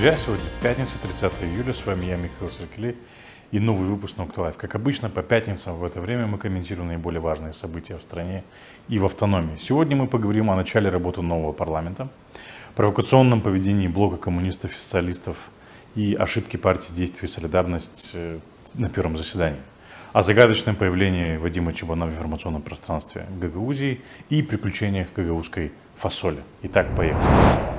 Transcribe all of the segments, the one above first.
друзья! Сегодня пятница, 30 июля. С вами я, Михаил Саркелей и новый выпуск Нокт Лайв. Как обычно, по пятницам в это время мы комментируем наиболее важные события в стране и в автономии. Сегодня мы поговорим о начале работы нового парламента, провокационном поведении блока коммунистов и социалистов и ошибки партии «Действие и солидарность» э, на первом заседании, о загадочном появлении Вадима Чебана в информационном пространстве Гагаузии и приключениях гагаузской фасоли. Итак, поехали.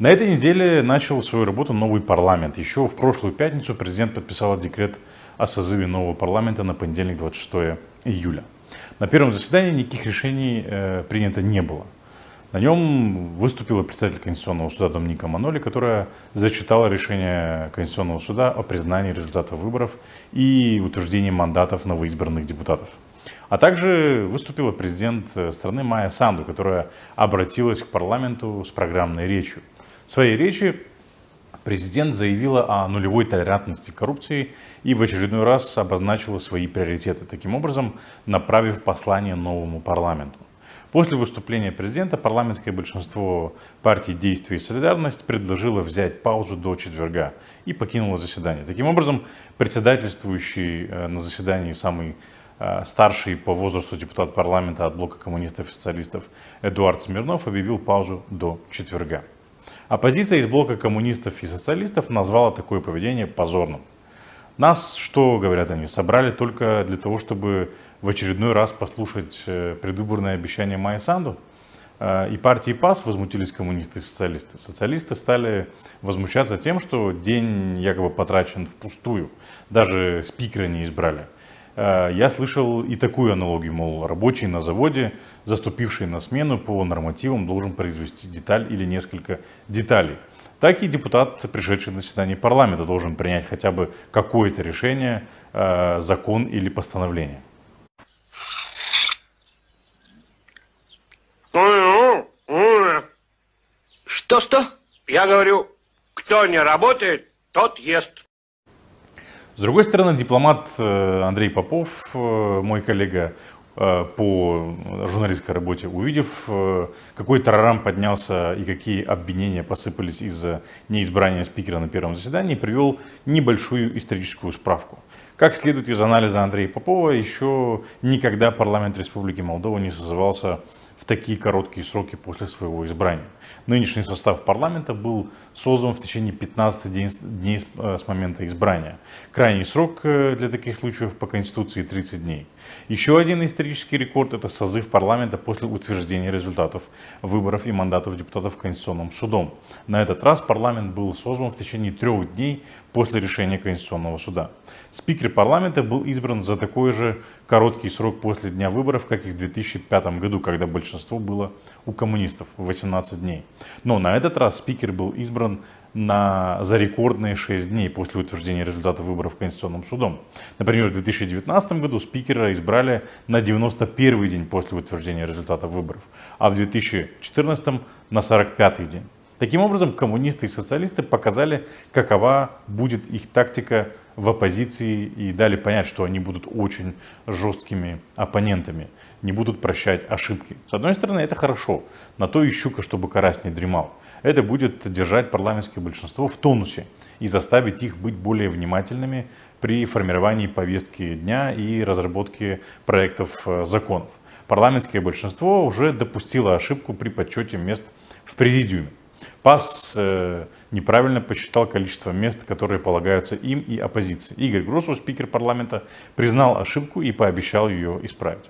На этой неделе начал свою работу новый парламент. Еще в прошлую пятницу президент подписал декрет о созыве нового парламента на понедельник 26 июля. На первом заседании никаких решений э, принято не было. На нем выступила председатель Конституционного суда Домника Маноли, которая зачитала решение Конституционного суда о признании результатов выборов и утверждении мандатов новоизбранных депутатов. А также выступила президент страны Майя Санду, которая обратилась к парламенту с программной речью. В своей речи президент заявила о нулевой толерантности к коррупции и в очередной раз обозначила свои приоритеты, таким образом направив послание новому парламенту. После выступления президента парламентское большинство партий «Действие и солидарность» предложило взять паузу до четверга и покинуло заседание. Таким образом, председательствующий э, на заседании самый э, старший по возрасту депутат парламента от блока коммунистов и социалистов Эдуард Смирнов объявил паузу до четверга. Оппозиция из блока коммунистов и социалистов назвала такое поведение позорным. Нас, что говорят они, собрали только для того, чтобы в очередной раз послушать э, предвыборное обещание Майя Санду. Э, и партии ПАС возмутились коммунисты и социалисты. Социалисты стали возмущаться тем, что день якобы потрачен впустую. Даже спикера не избрали. Э, я слышал и такую аналогию, мол, рабочий на заводе, заступивший на смену по нормативам, должен произвести деталь или несколько деталей. Так и депутат, пришедший на заседание парламента, должен принять хотя бы какое-то решение, э, закон или постановление. Что-что? Я говорю, кто не работает, тот ест. С другой стороны, дипломат э, Андрей Попов, э, мой коллега э, по журналистской работе, увидев, какой тарарам поднялся и какие обвинения посыпались из-за неизбрания спикера на первом заседании, привел небольшую историческую справку. Как следует из анализа Андрея Попова, еще никогда парламент Республики Молдова не созывался в такие короткие сроки после своего избрания. Нынешний состав парламента был создан в течение 15 дней э, с момента избрания. Крайний срок э, для таких случаев по Конституции 30 дней. Еще один исторический рекорд – это созыв парламента после утверждения результатов выборов и мандатов депутатов Конституционным судом. На этот раз парламент был создан в течение трех дней после решения Конституционного суда. Спикер парламента был избран за такой же короткий срок после дня выборов, как и в 2005 году, когда большинство было у коммунистов – 18 дней. Но на этот раз спикер был избран на, за рекордные 6 дней после утверждения результатов выборов Конституционным судом. Например, в 2019 году спикера избрали на 91 день после утверждения результатов выборов, а в 2014 на 45 день. Таким образом, коммунисты и социалисты показали, какова будет их тактика в оппозиции и дали понять, что они будут очень жесткими оппонентами, не будут прощать ошибки. С одной стороны, это хорошо, на то и щука, чтобы карась не дремал. Это будет держать парламентское большинство в тонусе и заставить их быть более внимательными при формировании повестки дня и разработке проектов э, законов. Парламентское большинство уже допустило ошибку при подсчете мест в президиуме. ПАС э, неправильно посчитал количество мест, которые полагаются им и оппозиции. Игорь Гросу, спикер парламента, признал ошибку и пообещал ее исправить.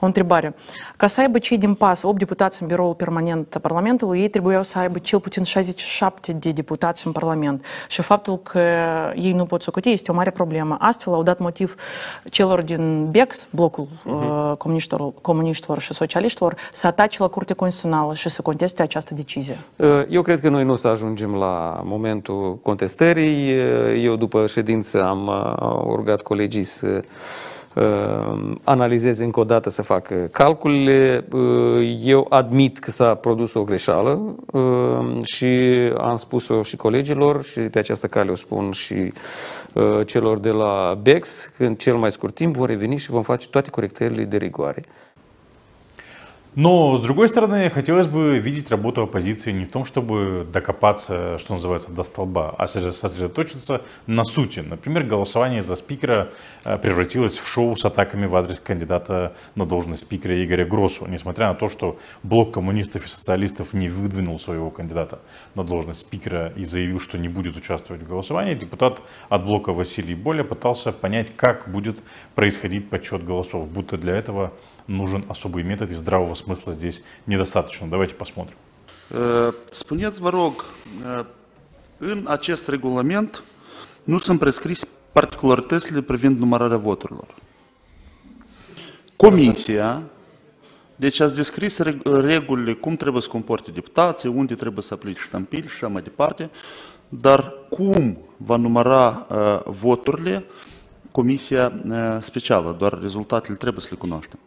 O întrebare. Ca să aibă cei din PAS 8 deputați în biroul permanent a Parlamentului, ei trebuiau să aibă cel puțin 67 de deputați în Parlament. Și faptul că ei nu pot socoти este o mare problemă. Astfel au dat motiv celor din BEX, blocul uh-huh. comuniștilor, comuniștilor și socialiștilor, să atace la Curtea Constituțională și să conteste această decizie. Eu cred că noi nu să ajungem la momentul contestării. Eu după ședință am rugat colegii să Uh, analizeze încă o dată, să facă calculele. Uh, eu admit că s-a produs o greșeală uh, și am spus-o și colegilor și pe această cale o spun și celor de la BEX, că în cel mai scurt timp vom reveni și vom face toate corectările de rigoare. Но, с другой стороны, хотелось бы видеть работу оппозиции не в том, чтобы докопаться, что называется, до столба, а сосредоточиться на сути. Например, голосование за спикера э, превратилось в шоу с атаками в адрес кандидата на должность спикера Игоря Гросу, несмотря на то, что блок коммунистов и социалистов не выдвинул своего кандидата на должность спикера и заявил, что не будет участвовать в голосовании, депутат от блока Василий Боля пытался понять, как будет происходить подсчет голосов, будто для этого нужен особый метод и здравого смысла здесь недостаточно. Давайте посмотрим. Spuneți, vă rog, în acest regulament nu sunt prescris particularitățile privind numărarea voturilor. Comisia, deci ați descris regulile, cum trebuie să comporte deputații, unde trebuie să aplice ștampili și așa mai departe, dar cum va număra uh, voturile Comisia uh, Specială, doar rezultatele trebuie să le cunoaștem.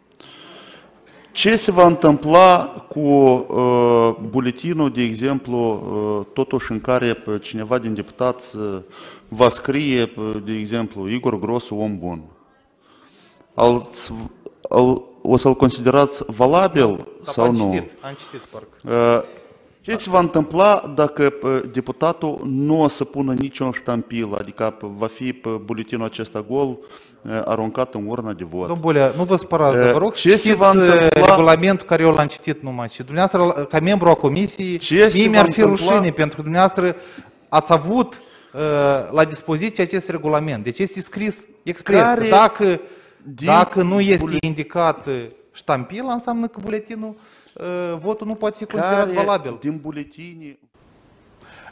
Ce se va întâmpla cu uh, buletinul, de exemplu, uh, totuși în care cineva din deputați uh, va scrie, de exemplu, Igor Grosu, om bun? Al, al, o să-l considerați valabil da, sau am nu? Citit, am citit, parcă. Uh, Ce se va întâmpla dacă deputatul nu o să pună nicio ștampilă, adică va fi pe buletinul acesta gol aruncat în urna de vot? Domnul Bolea, nu vă spărați, dar vă rog să Ce se citiți va întâmpla? regulamentul care eu l-am citit numai. Și dumneavoastră, ca membru a comisiei, Ce se mie va mi-ar fi întâmpla? rușine, pentru că dumneavoastră ați avut uh, la dispoziție acest regulament. Deci este scris expres. Care că dacă, din dacă nu este bule- indicat uh, ștampila, înseamnă că buletinul, fi considerat Care valabil. din buletini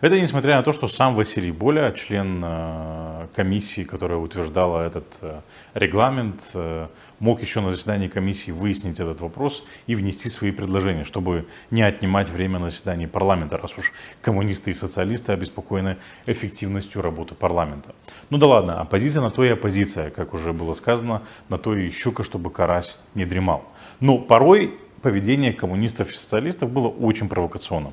Это несмотря на то, что сам Василий Боля, член э, комиссии, которая утверждала этот э, регламент, э, мог еще на заседании комиссии выяснить этот вопрос и внести свои предложения, чтобы не отнимать время на заседании парламента, раз уж коммунисты и социалисты обеспокоены эффективностью работы парламента. Ну да ладно, оппозиция на то и оппозиция, как уже было сказано, на то и щука, чтобы карась не дремал. Но порой поведение коммунистов и социалистов было очень провокационным.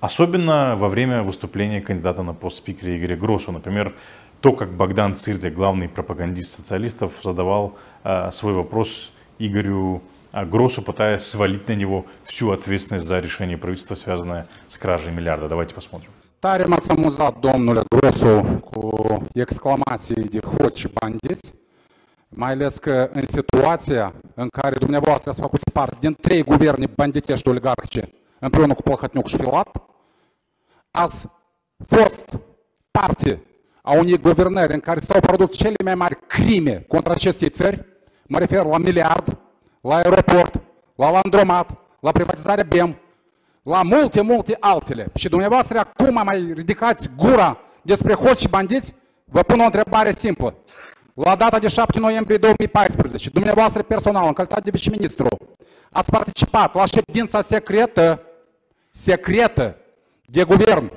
Особенно во время выступления кандидата на пост спикера Игоря Гросу. Например, то, как Богдан Цирде, главный пропагандист социалистов, задавал э, свой вопрос Игорю Гросу, пытаясь свалить на него всю ответственность за решение правительства, связанное с кражей миллиарда. Давайте посмотрим. M-ați amuzat, domnule Grosu, cu exclamații de hoți și bandiți, mai ales că în situația în care dumneavoastră ați făcut parte din trei guverne banditești oligarhice, împreună cu Plăhătniuc și Filat, ați fost parte a unei guvernări în care s-au produs cele mai mari crime contra acestei țări, mă refer la miliard, la aeroport, la landromat, la privatizarea BEM, la multe, multe altele. Și dumneavoastră acum mai ridicați gura despre hoți și bandiți, vă pun o întrebare simplă. La data de 7 noiembrie 2014, dumneavoastră personal, în calitate de viceministru, ați participat la ședința secretă, secretă de guvern,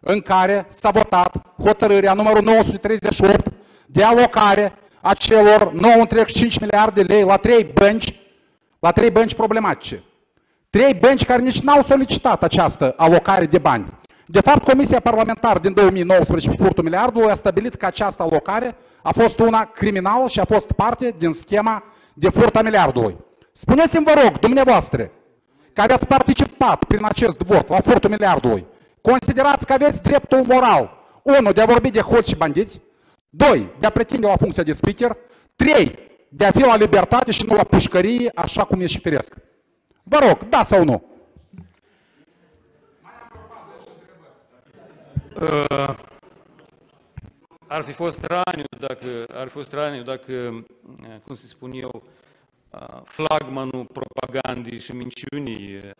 în care s-a votat hotărârea numărul 938 de alocare a celor 9,5 miliarde de lei la trei bănci, la trei bănci problematice. Trei bănci care nici n-au solicitat această alocare de bani. De fapt, Comisia Parlamentară din 2019 pe furtul miliardului a stabilit că această alocare a fost una criminală și a fost parte din schema de furt a miliardului. Spuneți-mi, vă rog, dumneavoastră, care ați participat prin acest vot la furtul miliardului, considerați că aveți dreptul moral, unu, de a vorbi de hoți și bandiți, doi, de a pretinde la funcția de speaker, trei, de a fi la libertate și nu la pușcărie, așa cum e și firesc. Vă rog, da sau nu? Ar fi fost straniu dacă, ar fi fost straniu dacă, eh, cum să spun eu, eh, flagmanul propagandii și minciunii eh,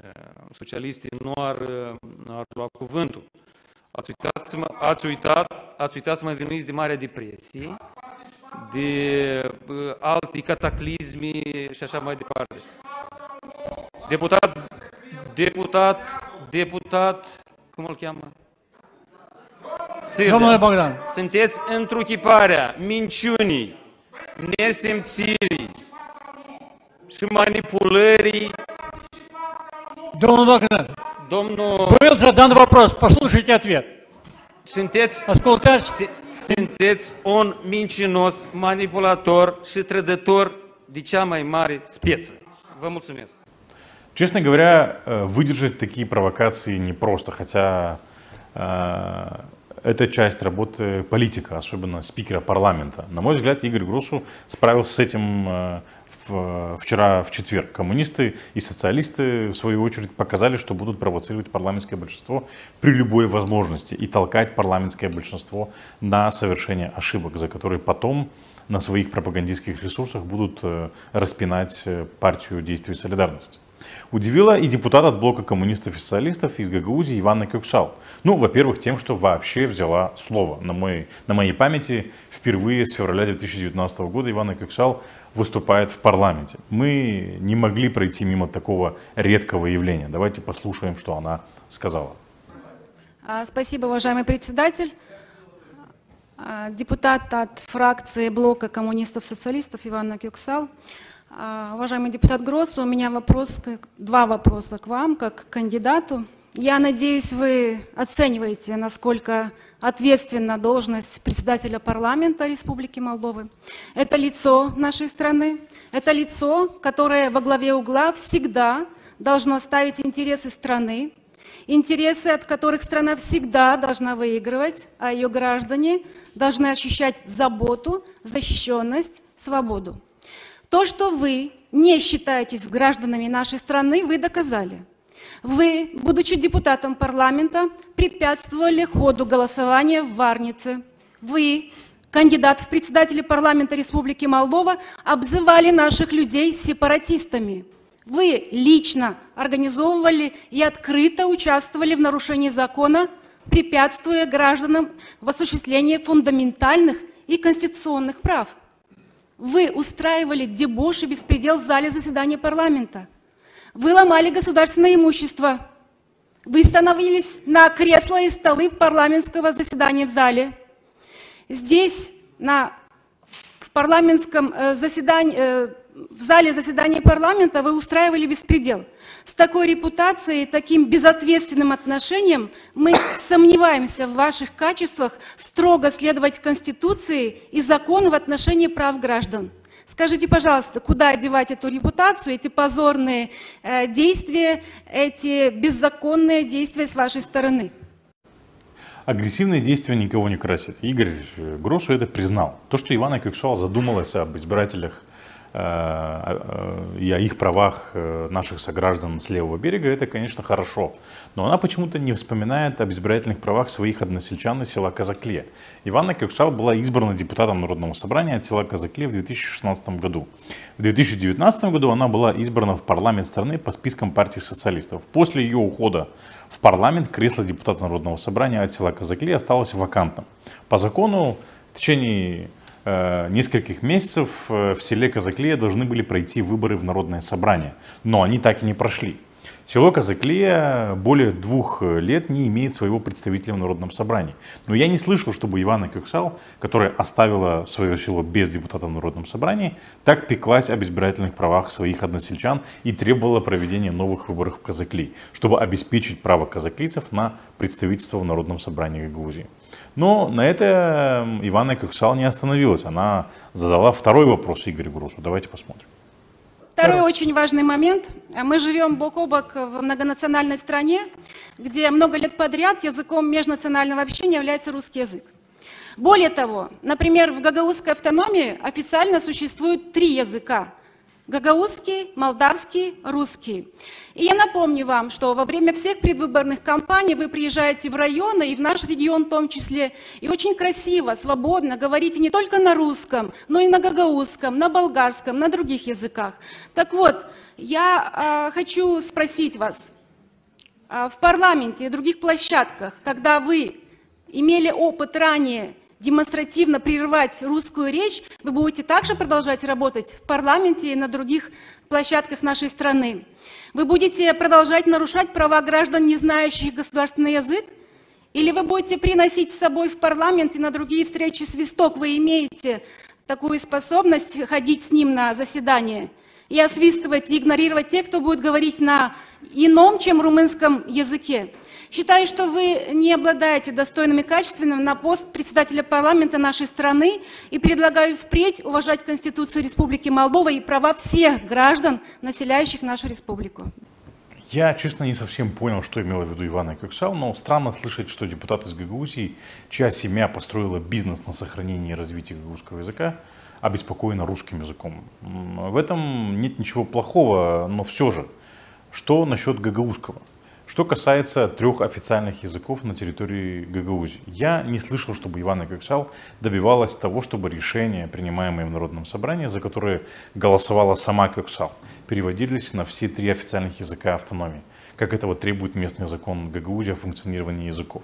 socialiste nu ar, eh, nu ar lua cuvântul. Ați uitat, să mă, ați uitat, ați uitat să mă vinuiți de Marea Depresie, de uh, alte cataclisme și așa mai departe. Deputat, deputat, deputat, cum îl cheamă? Țirnea. Domnule Bogdan. Sunteți întruchiparea minciunii, nesimțirii și manipulării. Domнул Богдан, Domnul, был задан вопрос, послушайте ответ. sunteți, Ascultați, sunteți un mincinos, manipulator și trădător de cea mai mare speță. Vă mulțumesc. Честно говоря, э, выдержать такие провокации непросто, хотя э, это часть работы политика, особенно спикера парламента. На мой взгляд, Игорь Грусу справился с этим э, вчера в четверг. Коммунисты и социалисты, в свою очередь, показали, что будут провоцировать парламентское большинство при любой возможности и толкать парламентское большинство на совершение ошибок, за которые потом на своих пропагандистских ресурсах будут э, распинать э, партию действий солидарности. Удивила и депутат от блока коммунистов и социалистов из Гагаузии Ивана Кюксал. Ну, во-первых, тем, что вообще взяла слово. На, мой, на моей памяти впервые с февраля 2019 года Ивана Кюксал выступает в парламенте. Мы не могли пройти мимо такого редкого явления. Давайте послушаем, что она сказала. А, спасибо, уважаемый председатель. А, депутат от фракции блока коммунистов-социалистов Ивана Кюксал. А, уважаемый депутат Гросс, у меня вопрос, два вопроса к вам, как к кандидату. Я надеюсь, вы оцениваете, насколько ответственна должность председателя парламента Республики Молдовы. Это лицо нашей страны, это лицо, которое во главе угла всегда должно ставить интересы страны, интересы, от которых страна всегда должна выигрывать, а ее граждане должны ощущать заботу, защищенность, свободу. То, что вы не считаетесь гражданами нашей страны, вы доказали. Вы, будучи депутатом парламента, препятствовали ходу голосования в Варнице. Вы, кандидат в председатели парламента Республики Молдова, обзывали наших людей сепаратистами. Вы лично организовывали и открыто участвовали в нарушении закона, препятствуя гражданам в осуществлении фундаментальных и конституционных прав. Вы устраивали дебош и беспредел в зале заседания парламента. Вы ломали государственное имущество. Вы становились на кресла и столы парламентского заседания в зале. Здесь, на, в парламентском э, заседании, э, в зале заседания парламента вы устраивали беспредел. С такой репутацией, таким безответственным отношением мы сомневаемся в ваших качествах строго следовать Конституции и закону в отношении прав граждан. Скажите, пожалуйста, куда одевать эту репутацию, эти позорные э, действия, эти беззаконные действия с вашей стороны? Агрессивные действия никого не красят. Игорь Гросу это признал. То, что Ивана Кексуал задумалась об избирателях и о их правах э, наших сограждан с левого берега, это, конечно, хорошо. Но она почему-то не вспоминает об избирательных правах своих односельчан из села Казакле. Иванна Кюксал была избрана депутатом Народного собрания от села Казакле в 2016 году. В 2019 году она была избрана в парламент страны по спискам партии социалистов. После ее ухода в парламент кресло депутата Народного собрания от села Казакле осталось вакантным. По закону в течение Э, нескольких месяцев э, в селе Казаклея должны были пройти выборы в Народное собрание, но они так и не прошли. Село Казаклея более двух лет не имеет своего представителя в Народном собрании. Но я не слышал, чтобы Ивана Кюксал, которая оставила свое село без депутата в Народном собрании, так пеклась об избирательных правах своих односельчан и требовала проведения новых выборов в Казаклей, чтобы обеспечить право казаклийцев на представительство в Народном собрании Гагаузии. Но на это Ивана Кюксал не остановилась. Она задала второй вопрос Игорю Грусу. Давайте посмотрим. Второй очень важный момент. Мы живем бок о бок в многонациональной стране, где много лет подряд языком межнационального общения является русский язык. Более того, например, в гагаузской автономии официально существует три языка гагаузский, молдавский, русский. И я напомню вам, что во время всех предвыборных кампаний вы приезжаете в районы и в наш регион в том числе, и очень красиво, свободно говорите не только на русском, но и на гагаузском, на болгарском, на других языках. Так вот, я э, хочу спросить вас, э, в парламенте и других площадках, когда вы имели опыт ранее демонстративно прерывать русскую речь, вы будете также продолжать работать в парламенте и на других площадках нашей страны. Вы будете продолжать нарушать права граждан, не знающих государственный язык? Или вы будете приносить с собой в парламент и на другие встречи свисток? Вы имеете такую способность ходить с ним на заседание и освистывать, и игнорировать тех, кто будет говорить на ином, чем румынском языке. Считаю, что вы не обладаете достойными качествами на пост председателя парламента нашей страны и предлагаю впредь уважать Конституцию Республики Молдова и права всех граждан, населяющих нашу республику. Я, честно, не совсем понял, что имела в виду Ивана Кюксал, но странно слышать, что депутат из Гагаузии, чья семья построила бизнес на сохранении и развитии гагаузского языка, обеспокоена русским языком. В этом нет ничего плохого, но все же, что насчет гагаузского? Что касается трех официальных языков на территории Гагаузии, я не слышал, чтобы Ивана Кюксал добивалась того, чтобы решения, принимаемые в Народном собрании, за которые голосовала сама Кюксал, переводились на все три официальных языка автономии, как этого требует местный закон Гагаузии о функционировании языков.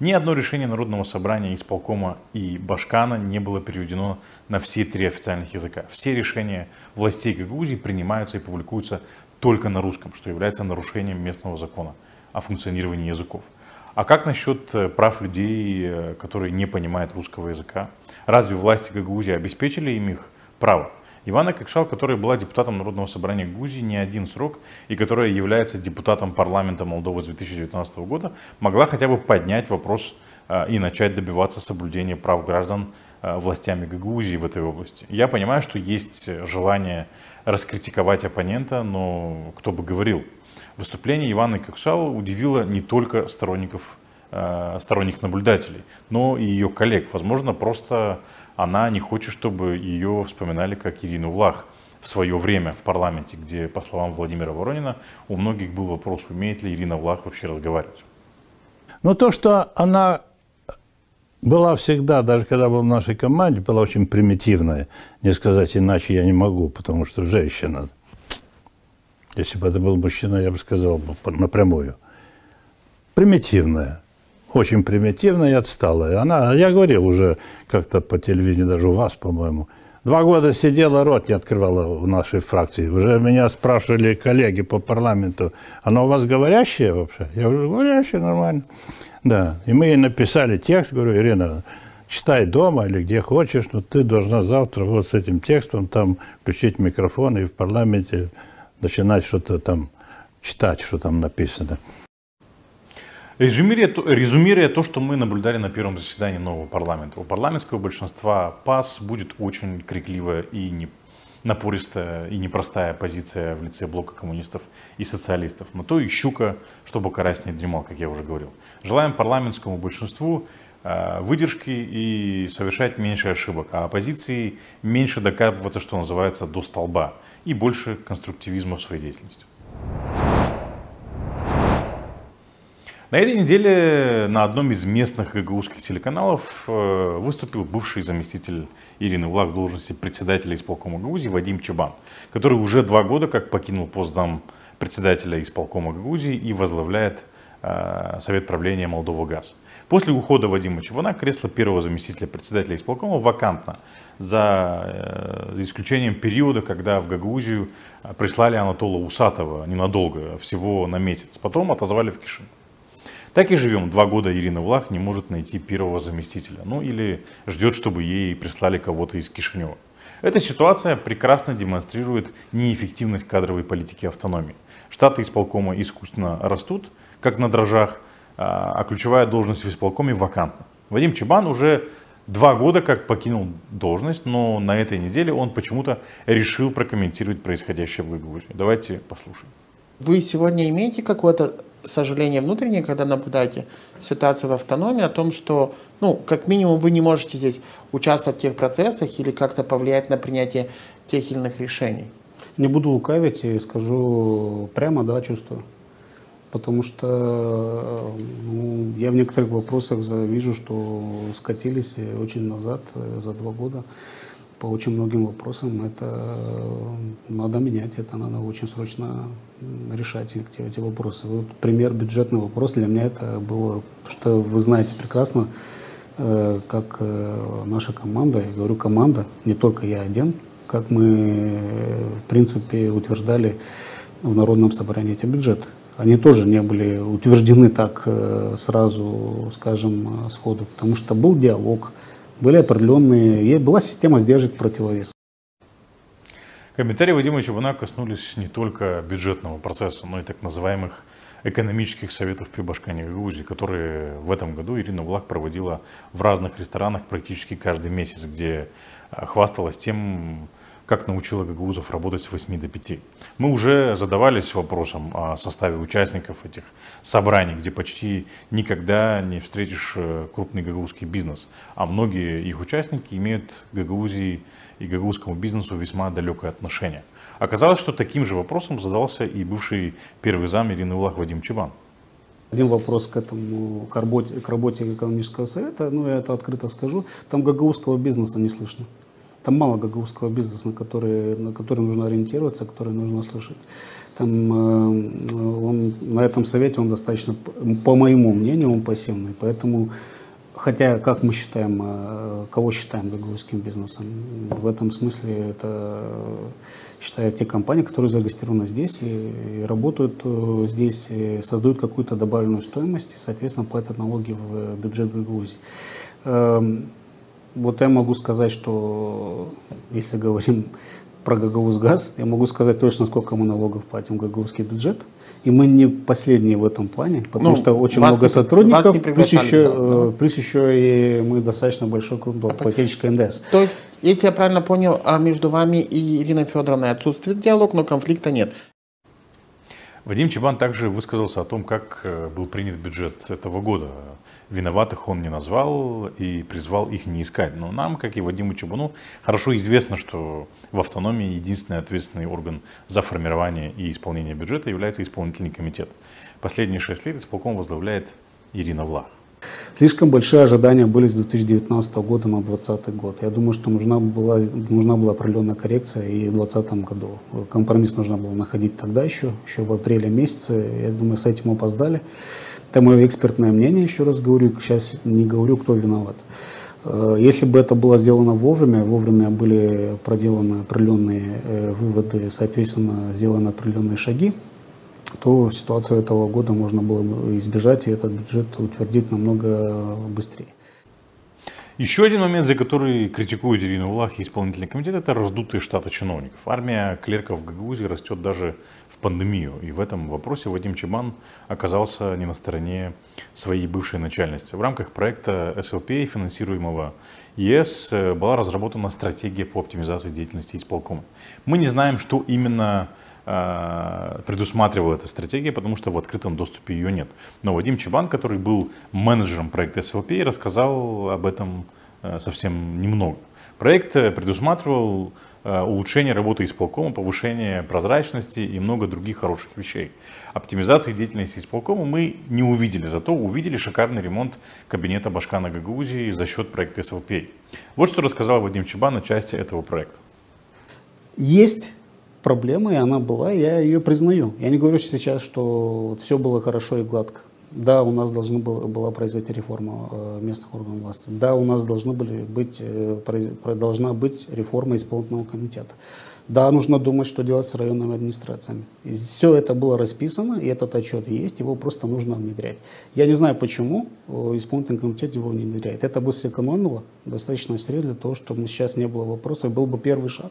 Ни одно решение Народного собрания, исполкома и Башкана не было переведено на все три официальных языка. Все решения властей Гагаузии принимаются и публикуются только на русском, что является нарушением местного закона о функционировании языков. А как насчет э, прав людей, э, которые не понимают русского языка? Разве власти Гагаузии обеспечили им их право? Ивана Кокшал, которая была депутатом Народного собрания Грузии не один срок и которая является депутатом парламента Молдовы с 2019 года, могла хотя бы поднять вопрос э, и начать добиваться соблюдения прав граждан властями Гагаузии в этой области. Я понимаю, что есть желание раскритиковать оппонента, но кто бы говорил. Выступление Ивана Кюксала удивило не только сторонников, э, сторонних наблюдателей, но и ее коллег. Возможно, просто она не хочет, чтобы ее вспоминали как Ирину Влах в свое время в парламенте, где, по словам Владимира Воронина, у многих был вопрос, умеет ли Ирина Влах вообще разговаривать. Но то, что она была всегда, даже когда была в нашей команде, была очень примитивная. Не сказать иначе я не могу, потому что женщина. Если бы это был мужчина, я бы сказал напрямую. Примитивная. Очень примитивная и отсталая. Она, я говорил уже как-то по телевидению, даже у вас, по-моему, Два года сидела, рот не открывала в нашей фракции. Уже меня спрашивали коллеги по парламенту, она у вас говорящая вообще? Я говорю, говорящая, нормально. Да, и мы ей написали текст, говорю, Ирина, читай дома или где хочешь, но ты должна завтра вот с этим текстом там включить микрофон и в парламенте начинать что-то там читать, что там написано. Резюмируя, резюмируя то, что мы наблюдали на первом заседании нового парламента, у парламентского большинства ПАС будет очень крикливая и не, напористая и непростая позиция в лице блока коммунистов и социалистов. Но то и щука, чтобы карась не дремал, как я уже говорил. Желаем парламентскому большинству э, выдержки и совершать меньше ошибок, а оппозиции меньше докапываться, что называется, до столба и больше конструктивизма в своей деятельности. На этой неделе на одном из местных гагаузских телеканалов э, выступил бывший заместитель Ирины Влак в должности председателя исполкома Гагаузии Вадим Чубан, который уже два года как покинул пост зам председателя исполкома Гагаузии и возглавляет Э, Совет правления Молдова ГАЗ. После ухода Вадима Чебана кресло первого заместителя председателя исполкома вакантно, за э, исключением периода, когда в Гагаузию прислали Анатола Усатова ненадолго, всего на месяц. Потом отозвали в Кишин. Так и живем. Два года Ирина Влах не может найти первого заместителя. Ну или ждет, чтобы ей прислали кого-то из Кишинева. Эта ситуация прекрасно демонстрирует неэффективность кадровой политики автономии. Штаты исполкома искусственно растут, как на дрожжах, а, а ключевая должность в исполкоме вакантна. Вадим Чебан уже два года как покинул должность, но на этой неделе он почему-то решил прокомментировать происходящее в Гагаузии. Давайте послушаем. Вы сегодня имеете какое-то сожаление внутреннее, когда наблюдаете ситуацию в автономии, о том, что, ну, как минимум, вы не можете здесь участвовать в тех процессах или как-то повлиять на принятие тех или иных решений? Не буду лукавить и скажу прямо, да, чувствую потому что ну, я в некоторых вопросах вижу, что скатились очень назад э, за два года по очень многим вопросам. Это э, надо менять, это надо очень срочно решать эти, эти вопросы. Вот пример бюджетный вопрос для меня это было, что вы знаете прекрасно, э, как наша команда, я говорю команда, не только я один, как мы в принципе утверждали в Народном собрании эти бюджеты они тоже не были утверждены так э, сразу, скажем, э, сходу, потому что был диалог, были определенные, была система сдержек противовеса. Комментарии Вадима Чебана коснулись не только бюджетного процесса, но и так называемых экономических советов при Башкане Гагаузии, которые в этом году Ирина Влах проводила в разных ресторанах практически каждый месяц, где э, хвасталась тем, как научила гагаузов работать с 8 до 5. Мы уже задавались вопросом о составе участников этих собраний, где почти никогда не встретишь э, крупный гагаузский бизнес, а многие их участники имеют к Гагаузии и гагаузскому бизнесу весьма далекое отношение. Оказалось, что таким же вопросом задался и бывший первый зам Ирины Улах Вадим Чебан. Один вопрос к этому, к работе, к работе экономического совета, ну я это открыто скажу, там гагаузского бизнеса не слышно. Там мало гагаузского бизнеса, на который, на который нужно ориентироваться, который нужно слышать. Там, э, он, на этом совете он достаточно, по моему мнению, он пассивный. Поэтому, хотя, как мы считаем, э, кого считаем гагаузским бизнесом, в этом смысле это считаю, те компании, которые зарегистрированы здесь и, и работают э, здесь, и создают какую-то добавленную стоимость и, соответственно, платят налоги в бюджет Гагаузии. Вот я могу сказать, что если говорим про Гагаузгаз, я могу сказать точно, сколько мы налогов платим в гагаузский бюджет. И мы не последние в этом плане, потому ну, что очень много сотрудников, плюс еще, да, да. плюс еще и мы достаточно большой крупноплательщик НДС. То есть, если я правильно понял, а между вами и Ириной Федоровной отсутствует диалог, но конфликта нет. Вадим Чебан также высказался о том, как э, был принят бюджет этого года. Виноватых он не назвал и призвал их не искать. Но нам, как и Вадиму Чебану, хорошо известно, что в автономии единственный ответственный орган за формирование и исполнение бюджета является исполнительный комитет. Последние шесть лет исполком возглавляет Ирина Влах. Слишком большие ожидания были с 2019 года на 2020 год. Я думаю, что нужна была, нужна была определенная коррекция и в 2020 году. Компромисс нужно было находить тогда еще, еще в апреле месяце. Я думаю, с этим опоздали. Это мое экспертное мнение, еще раз говорю, сейчас не говорю, кто виноват. Э, если бы это было сделано вовремя, вовремя были проделаны определенные э, выводы, соответственно, сделаны определенные шаги, то ситуацию этого года можно было избежать и этот бюджет утвердить намного быстрее. Еще один момент, за который критикует Ирина Улах и исполнительный комитет, это раздутые штаты чиновников. Армия клерков в Гагаузии растет даже в пандемию. И в этом вопросе Вадим Чебан оказался не на стороне своей бывшей начальности. В рамках проекта SLPA, финансируемого ЕС, была разработана стратегия по оптимизации деятельности исполкома. Мы не знаем, что именно э, предусматривала эта стратегия, потому что в открытом доступе ее нет. Но Вадим Чебан, который был менеджером проекта SLP, рассказал об этом э, совсем немного. Проект предусматривал э, улучшение работы исполкома, повышение прозрачности и много других хороших вещей. Оптимизации деятельности исполкома мы не увидели, зато увидели шикарный ремонт кабинета Башкана Гагаузии за счет проекта SLP. Вот что рассказал Вадим Чебан о части этого проекта. Есть проблема, и она была, я ее признаю. Я не говорю сейчас, что все было хорошо и гладко. Да, у нас должна была, произойти реформа э, местных органов власти. Да, у нас должны были быть, э, должна быть реформа исполнительного комитета. Да, нужно думать, что делать с районными администрациями. Все это было расписано, и этот отчет есть, его просто нужно внедрять. Я не знаю, почему э, исполнительный комитет его не внедряет. Это бы сэкономило достаточно средств для того, чтобы сейчас не было вопросов, был бы первый шаг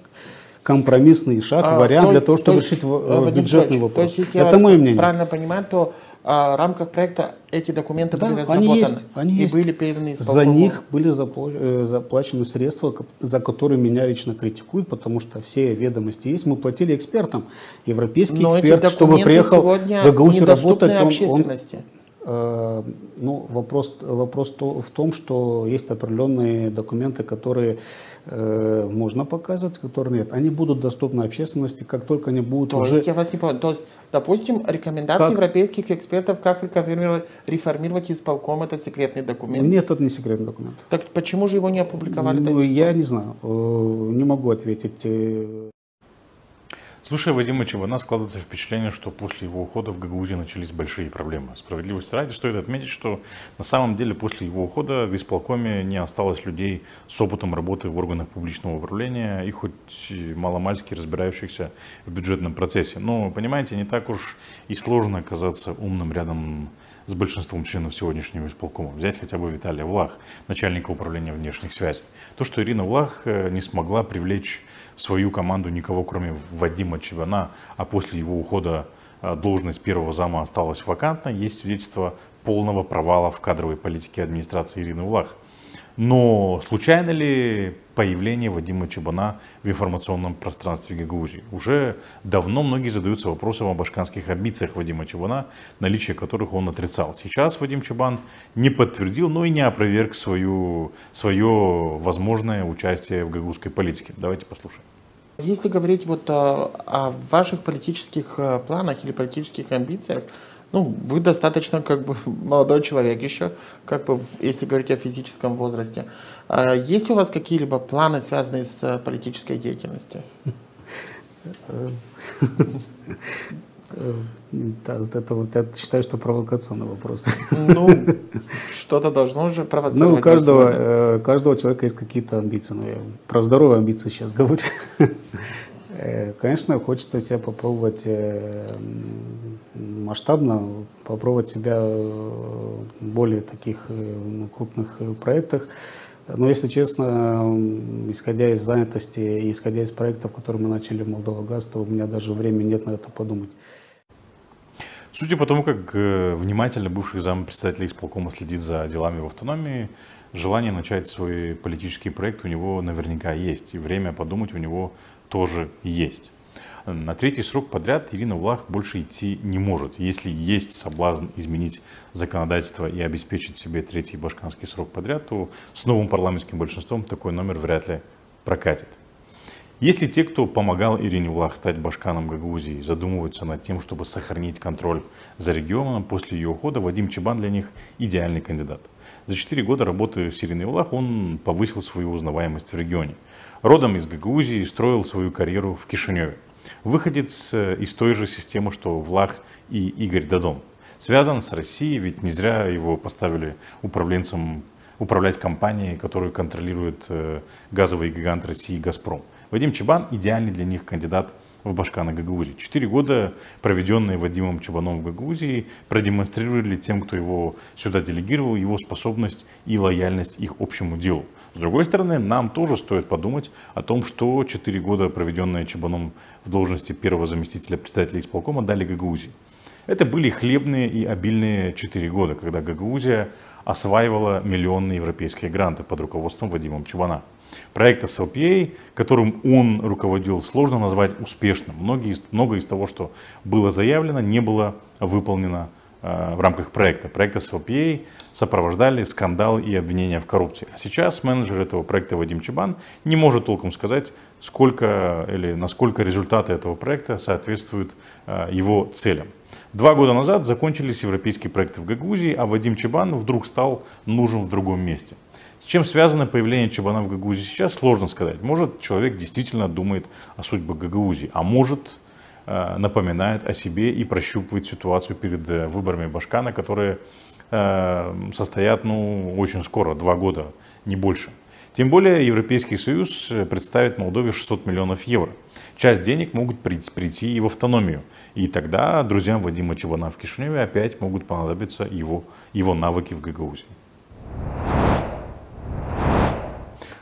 компромиссный шаг, а, вариант то, для того, чтобы то есть, решить э, бюджетный вопрос. То есть, если Это я мое мнение. правильно понимаю, то а, в рамках проекта эти документы да, были разработаны они есть, они и есть. были переданы За них были э, заплачены средства, за которые меня лично критикуют, потому что все ведомости есть. Мы платили экспертам. Европейский Но эксперт, чтобы приехал в Гагаузию работать, он. Он, Э, ну, вопрос, вопрос в том, что есть определенные документы, которые э, можно показывать, которые нет. Они будут доступны общественности, как только они будут То уже... есть, я вас не понял, то есть, допустим, рекомендации как... европейских экспертов, как реформировать, реформировать исполком, это секретный документ? Нет, это не секретный документ. Так почему же его не опубликовали? Ну, я не знаю, э, не могу ответить. Слушая Вадима Чебана, складывается впечатление, что после его ухода в Гагаузии начались большие проблемы. Справедливости ради стоит отметить, что на самом деле после его ухода в исполкоме не осталось людей с опытом работы в органах публичного управления и хоть маломальски разбирающихся в бюджетном процессе. Но, понимаете, не так уж и сложно оказаться умным рядом с большинством членов сегодняшнего исполкома. Взять хотя бы Виталия Влах, начальника управления внешних связей. То, что Ирина Влах э, не смогла привлечь свою команду никого, кроме Вадима Чебана, а после его ухода э, должность первого зама осталась вакантной, есть свидетельство полного провала в кадровой политике администрации Ирины Влах. Но случайно ли появление Вадима Чебана в информационном пространстве Гагаузии? Уже давно многие задаются вопросом о башканских амбициях Вадима Чебана, наличие которых он отрицал. Сейчас Вадим Чебан не подтвердил, но и не опроверг свою, свое возможное участие в гагаузской политике. Давайте послушаем. Если говорить вот о, о ваших политических э, планах или политических амбициях, ну, вы достаточно как бы молодой человек еще, как бы, если говорить о физическом возрасте. А есть у вас какие-либо планы, связанные с э, политической деятельностью? Это, вот, я считаю, что провокационный вопрос. Ну, что-то должно уже провоцировать. Ну, у каждого, э, каждого человека есть какие-то амбиции. Ну, я про здоровые амбиции сейчас говорю. Э, конечно, хочется себя попробовать э, масштабно, попробовать себя в более таких крупных проектах. Но, если честно, исходя из занятости и исходя из проектов, которые мы начали в Молдова Газ, то у меня даже времени нет на это подумать. Судя по тому, как э, внимательно бывший зампредседатель исполкома следит за делами в автономии, желание начать свой политический проект у него наверняка есть. И время подумать у него тоже есть. На третий срок подряд Ирина Влах больше идти не может. Если есть соблазн изменить законодательство и обеспечить себе третий башканский срок подряд, то с новым парламентским большинством такой номер вряд ли прокатит. Если те, кто помогал Ирине Влах стать башканом Гагаузии, задумываются над тем, чтобы сохранить контроль за регионом после ее ухода, Вадим Чебан для них идеальный кандидат. За 4 года работы с Ириной Влах он повысил свою узнаваемость в регионе. Родом из Гагаузии строил свою карьеру в Кишиневе. Выходец э, из той же системы, что Влах и Игорь Дадон. Связан с Россией, ведь не зря его поставили управленцем управлять компанией, которую контролирует э, газовый гигант России «Газпром». Вадим Чебан – идеальный для них кандидат в Башкана Гагаузии. Четыре года, проведенные Вадимом Чебаном в Гагаузии, продемонстрировали тем, кто его сюда делегировал, его способность и лояльность их общему делу. С другой стороны, нам тоже стоит подумать о том, что четыре года, проведенные Чебаном в должности первого заместителя председателя исполкома, дали Гагаузии. Это были хлебные и обильные четыре года, когда Гагаузия осваивала миллионные европейские гранты под руководством Вадима Чебана. Проект SLPA, которым он руководил, сложно назвать успешным. Многие, многое из того, что было заявлено, не было выполнено в рамках проекта. Проект SLPA сопровождали скандалы и обвинения в коррупции. А сейчас менеджер этого проекта Вадим Чебан не может толком сказать, сколько или насколько результаты этого проекта соответствуют э, его целям. Два года назад закончились европейские проекты в Гагаузии, а Вадим Чебан вдруг стал нужен в другом месте. С чем связано появление Чебана в Гагаузии сейчас, сложно сказать. Может, человек действительно думает о судьбе Гагаузии, а может, э, напоминает о себе и прощупывает ситуацию перед э, выборами Башкана, которые э, состоят ну, очень скоро, два года, не больше. Тем более Европейский Союз представит Молдове 600 миллионов евро. Часть денег могут прийти и в автономию. И тогда друзьям Вадима Чебана в Кишиневе опять могут понадобиться его, его навыки в Гагаузии.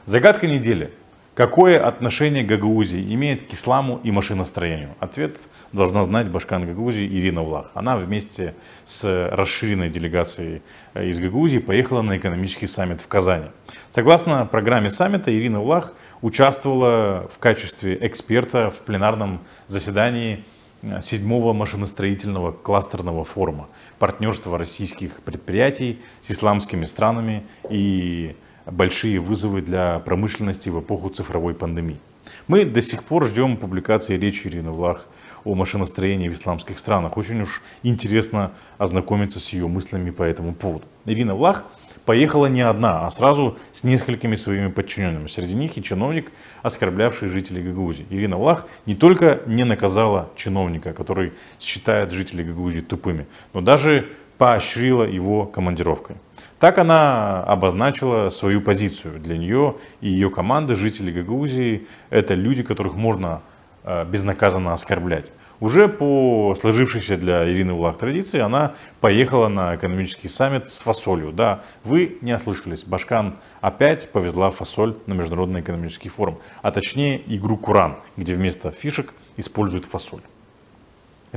Загадка недели. Какое отношение Гагаузии имеет к исламу и машиностроению? Ответ должна знать Башкан Гагаузии Ирина Влах. Она вместе с расширенной делегацией э, из Гагаузии поехала на экономический саммит в Казани. Согласно программе саммита, Ирина Влах участвовала в качестве эксперта в пленарном заседании э, седьмого машиностроительного кластерного форума партнерства российских предприятий с исламскими странами и большие вызовы для промышленности в эпоху цифровой пандемии. Мы до сих пор ждем публикации речи Ирины Влах о машиностроении в исламских странах. Очень уж интересно ознакомиться с ее мыслями по этому поводу. Ирина Влах поехала не одна, а сразу с несколькими своими подчиненными. Среди них и чиновник, оскорблявший жителей Гагаузии. Ирина Влах не только не наказала чиновника, который считает жителей Гагаузии тупыми, но даже поощрила его командировкой. Так она обозначила свою позицию. Для нее и ее команды, жители Гагаузии, это люди, которых можно э, безнаказанно оскорблять. Уже по сложившейся для Ирины Улах традиции она поехала на экономический саммит с фасолью. Да, вы не ослышались, Башкан опять повезла фасоль на Международный экономический форум, а точнее игру Куран, где вместо фишек используют фасоль.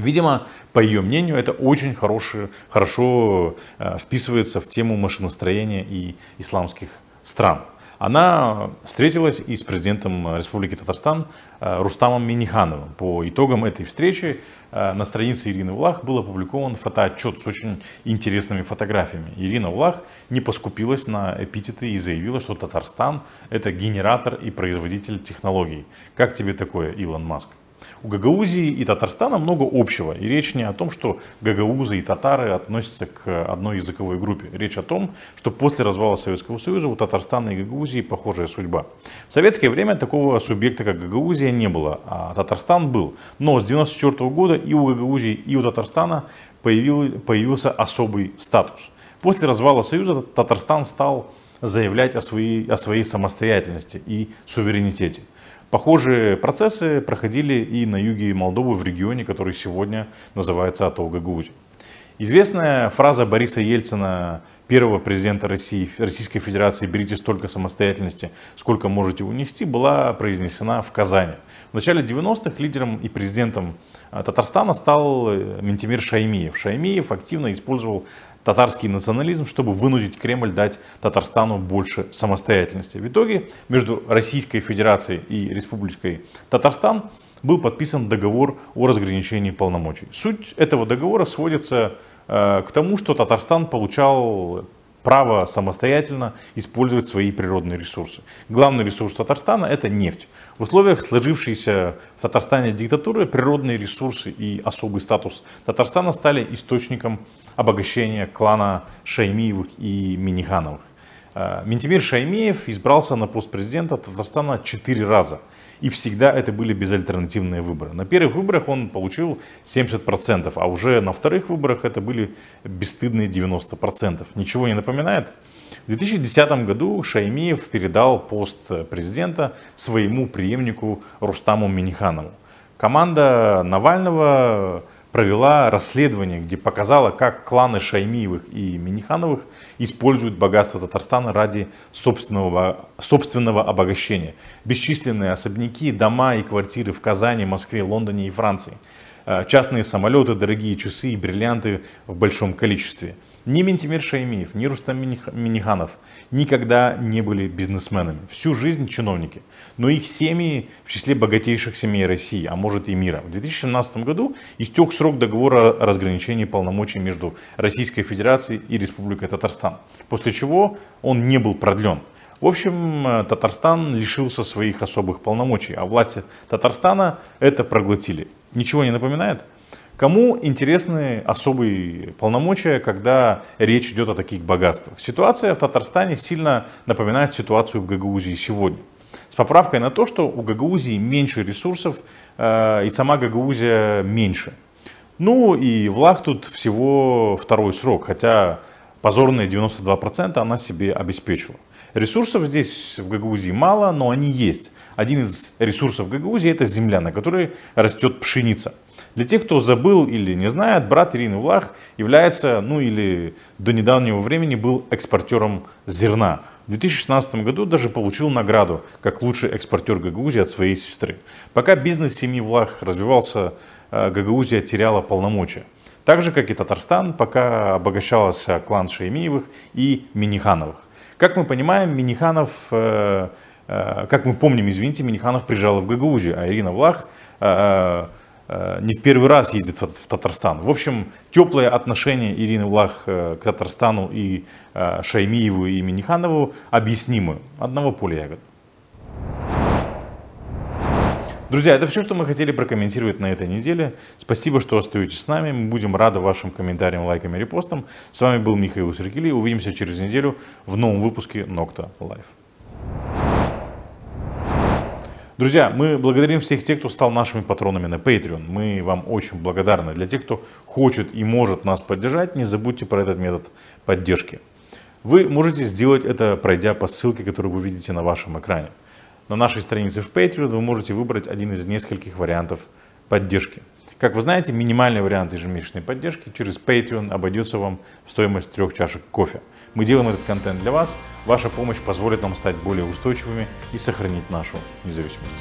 Видимо, по ее мнению, это очень хороший, хорошо э, вписывается в тему машиностроения и исламских стран. Она встретилась и с президентом Республики Татарстан э, Рустамом Минихановым. По итогам этой встречи э, на странице Ирины Влах был опубликован фотоотчет с очень интересными фотографиями. Ирина Влах не поскупилась на эпитеты и заявила, что Татарстан – это генератор и производитель технологий. Как тебе такое, Илон Маск? У Гагаузии и Татарстана много общего. И речь не о том, что гагаузы и татары относятся к одной языковой группе. Речь о том, что после развала Советского Союза у Татарстана и Гагаузии похожая судьба. В советское время такого субъекта, как Гагаузия, не было, а Татарстан был. Но с 1994 года и у Гагаузии, и у Татарстана появил, появился особый статус. После развала Союза Татарстан стал заявлять о своей, о своей самостоятельности и суверенитете. Похожие процессы проходили и на юге Молдовы, в регионе, который сегодня называется Атол Гагаузия. Известная фраза Бориса Ельцина, первого президента России, Российской Федерации «берите столько самостоятельности, сколько можете унести», была произнесена в Казани. В начале 90-х лидером и президентом Татарстана стал Ментимир Шаймиев. Шаймиев активно использовал татарский национализм, чтобы вынудить Кремль дать Татарстану больше самостоятельности. В итоге между Российской Федерацией и Республикой Татарстан был подписан договор о разграничении полномочий. Суть этого договора сводится э, к тому, что Татарстан получал право самостоятельно использовать свои природные ресурсы. Главный ресурс Татарстана – это нефть. В условиях сложившейся в Татарстане диктатуры природные ресурсы и особый статус Татарстана стали источником обогащения клана Шаймиевых и Минихановых. Э, Ментимир Шаймиев избрался на пост президента Татарстана четыре раза. И всегда это были безальтернативные выборы. На первых выборах он получил 70%, а уже на вторых выборах это были бесстыдные 90%. Ничего не напоминает? В 2010 году Шаймиев передал пост президента своему преемнику Рустаму Миниханову. Команда Навального провела расследование, где показала, как кланы Шаймиевых и Минихановых используют богатство Татарстана ради собственного, собственного обогащения. Бесчисленные особняки, дома и квартиры в Казани, Москве, Лондоне и Франции. Э, частные самолеты, дорогие часы и бриллианты в большом количестве – ни Ментимир Шаймиев, ни Рустам Миниханов никогда не были бизнесменами. Всю жизнь чиновники. Но их семьи в числе богатейших семей России, а может и мира. В 2017 году истек срок договора о разграничении полномочий между Российской Федерацией и Республикой Татарстан. После чего он не был продлен. В общем, Татарстан лишился своих особых полномочий, а власти Татарстана это проглотили. Ничего не напоминает? Кому интересны особые полномочия, когда речь идет о таких богатствах? Ситуация в Татарстане сильно напоминает ситуацию в Гагаузии сегодня. С поправкой на то, что у Гагаузии меньше ресурсов э, и сама Гагаузия меньше. Ну и Влах тут всего второй срок, хотя позорные 92% она себе обеспечила. Ресурсов здесь в Гагаузии мало, но они есть. Один из ресурсов Гагаузии это земля, на которой растет пшеница. Для тех, кто забыл или не знает, брат Ирины Влах является, ну или до недавнего времени был экспортером зерна. В 2016 году даже получил награду как лучший экспортер Гагаузии от своей сестры. Пока бизнес семьи Влах развивался, э, Гагаузия теряла полномочия. Так же, как и Татарстан, пока обогащался клан Шеймиевых и Минихановых. Как мы понимаем, Миниханов, э, э, как мы помним, извините, Миниханов приезжал в Гагаузию, а Ирина Влах не в первый раз ездит в Татарстан. В общем, теплое отношение Ирины Влах э, к Татарстану и э, Шаймиеву и Миниханову объяснимы. Одного поля ягод. Друзья, это все, что мы хотели прокомментировать на этой неделе. Спасибо, что остаетесь с нами. Мы будем рады вашим комментариям, лайкам и репостам. С вами был Михаил Серкили. Увидимся через неделю в новом выпуске Nokta Live. Друзья, мы благодарим всех тех, кто стал нашими патронами на Patreon. Мы вам очень благодарны. Для тех, кто хочет и может нас поддержать, не забудьте про этот метод поддержки. Вы можете сделать это, пройдя по ссылке, которую вы видите на вашем экране. На нашей странице в Patreon вы можете выбрать один из нескольких вариантов поддержки. Как вы знаете, минимальный вариант ежемесячной поддержки через Patreon обойдется вам в стоимость трех чашек кофе. Мы делаем этот контент для вас. Ваша помощь позволит нам стать более устойчивыми и сохранить нашу независимость.